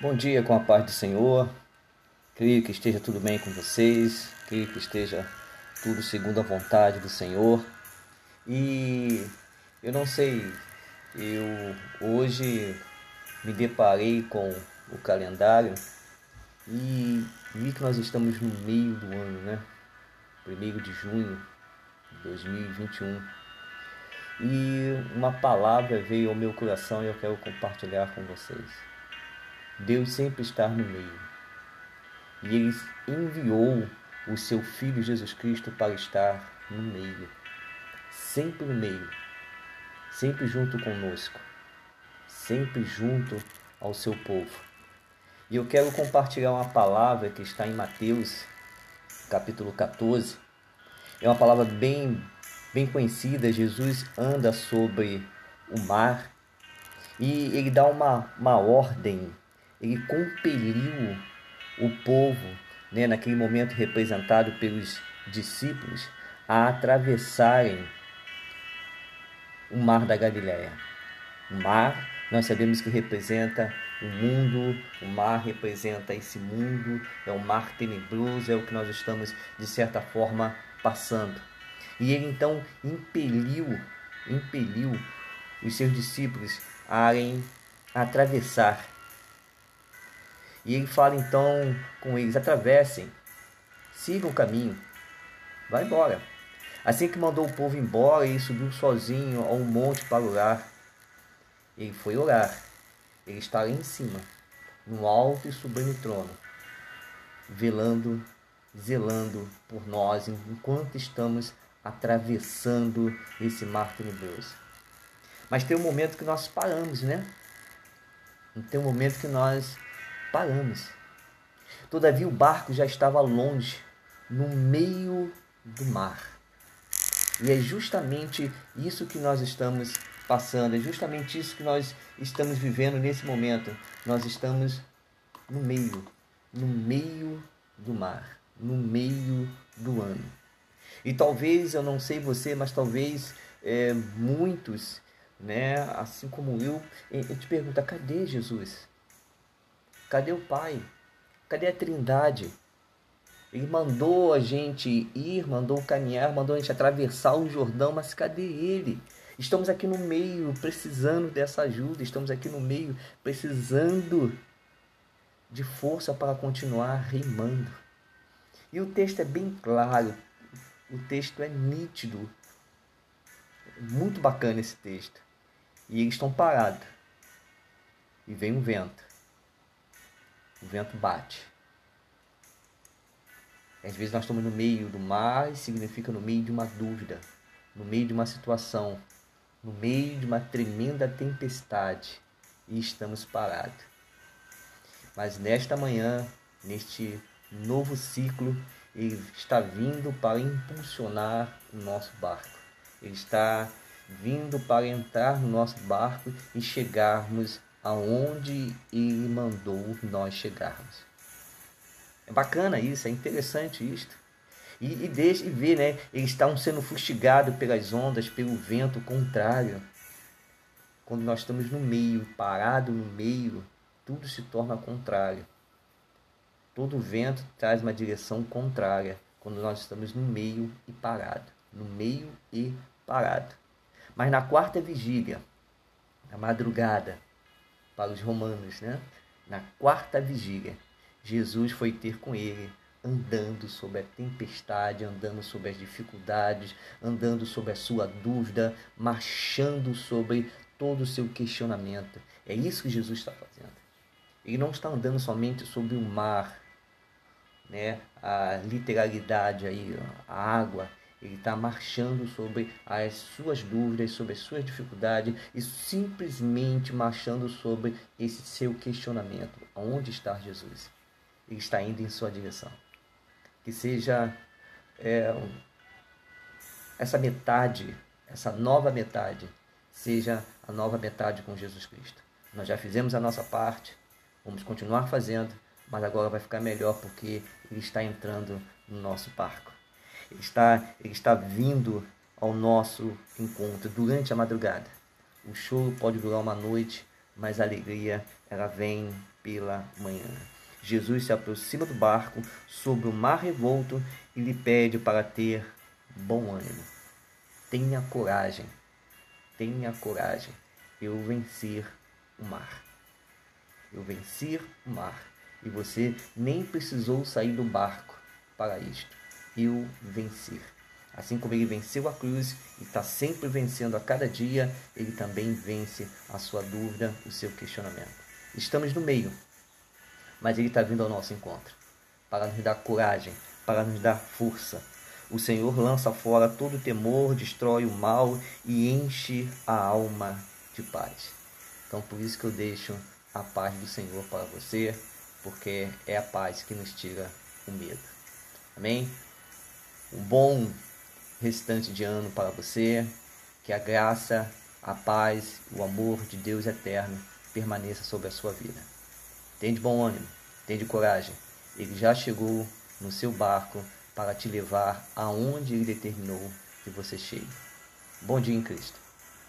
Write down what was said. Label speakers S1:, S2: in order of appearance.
S1: Bom dia com a paz do Senhor. Creio que esteja tudo bem com vocês. Creio que esteja tudo segundo a vontade do Senhor. E eu não sei, eu hoje me deparei com o calendário e vi que nós estamos no meio do ano, né? 1 de junho de 2021. E uma palavra veio ao meu coração e eu quero compartilhar com vocês. Deus sempre está no meio. E Ele enviou o seu Filho Jesus Cristo para estar no meio. Sempre no meio. Sempre junto conosco. Sempre junto ao seu povo. E eu quero compartilhar uma palavra que está em Mateus, capítulo 14. É uma palavra bem, bem conhecida. Jesus anda sobre o mar e ele dá uma, uma ordem ele compeliu o povo, né, naquele momento representado pelos discípulos, a atravessarem o mar da Galileia. O mar, nós sabemos que representa o mundo, o mar representa esse mundo, é um mar tenebroso, é o que nós estamos, de certa forma, passando. E ele então impeliu, impeliu os seus discípulos a atravessar e ele fala então com eles: atravessem, sigam o caminho, vai embora. Assim que mandou o povo embora, ele subiu sozinho ao monte para orar. Ele foi orar. Ele está lá em cima, no alto e sublime trono, velando, zelando por nós enquanto estamos atravessando esse mar tenebroso. Mas tem um momento que nós paramos, né? Tem um momento que nós paramos. Todavia o barco já estava longe, no meio do mar. E é justamente isso que nós estamos passando, é justamente isso que nós estamos vivendo nesse momento. Nós estamos no meio, no meio do mar, no meio do ano. E talvez, eu não sei você, mas talvez é, muitos, né, assim como eu, eu te pergunta, cadê Jesus? Cadê o Pai? Cadê a Trindade? Ele mandou a gente ir, mandou caminhar, mandou a gente atravessar o Jordão, mas cadê ele? Estamos aqui no meio, precisando dessa ajuda, estamos aqui no meio, precisando de força para continuar remando. E o texto é bem claro, o texto é nítido, muito bacana esse texto. E eles estão parados, e vem um vento o vento bate. Às vezes nós estamos no meio do mar e significa no meio de uma dúvida, no meio de uma situação, no meio de uma tremenda tempestade e estamos parados. Mas nesta manhã, neste novo ciclo, ele está vindo para impulsionar o nosso barco. Ele está vindo para entrar no nosso barco e chegarmos aonde ele mandou nós chegarmos. É bacana isso, é interessante isto. E, e e ver, né? Eles estavam sendo fustigados pelas ondas, pelo vento contrário. Quando nós estamos no meio, parado no meio, tudo se torna contrário. Todo vento traz uma direção contrária quando nós estamos no meio e parado. No meio e parado. Mas na quarta vigília, na madrugada, para os romanos, né? Na quarta vigília, Jesus foi ter com ele, andando sobre a tempestade, andando sobre as dificuldades, andando sobre a sua dúvida, marchando sobre todo o seu questionamento. É isso que Jesus está fazendo. Ele não está andando somente sobre o mar, né? A literalidade aí, a água, ele está marchando sobre as suas dúvidas, sobre as suas dificuldades e simplesmente marchando sobre esse seu questionamento. Onde está Jesus? Ele está indo em sua direção. Que seja é, essa metade, essa nova metade, seja a nova metade com Jesus Cristo. Nós já fizemos a nossa parte, vamos continuar fazendo, mas agora vai ficar melhor porque Ele está entrando no nosso barco. Ele está, ele está vindo ao nosso encontro durante a madrugada. O choro pode durar uma noite, mas a alegria ela vem pela manhã. Jesus se aproxima do barco sobre o mar revolto e lhe pede para ter bom ânimo. Tenha coragem, tenha coragem. Eu vencer o mar. Eu vencer o mar. E você nem precisou sair do barco para isto. Eu vencer. Assim como ele venceu a cruz e está sempre vencendo a cada dia, ele também vence a sua dúvida, o seu questionamento. Estamos no meio, mas ele está vindo ao nosso encontro para nos dar coragem, para nos dar força. O Senhor lança fora todo temor, destrói o mal e enche a alma de paz. Então, por isso que eu deixo a paz do Senhor para você, porque é a paz que nos tira o medo. Amém? Um bom restante de ano para você. Que a graça, a paz, o amor de Deus eterno permaneça sobre a sua vida. Tem de bom ânimo, tem de coragem. Ele já chegou no seu barco para te levar aonde ele determinou que você chegue. Bom dia em Cristo.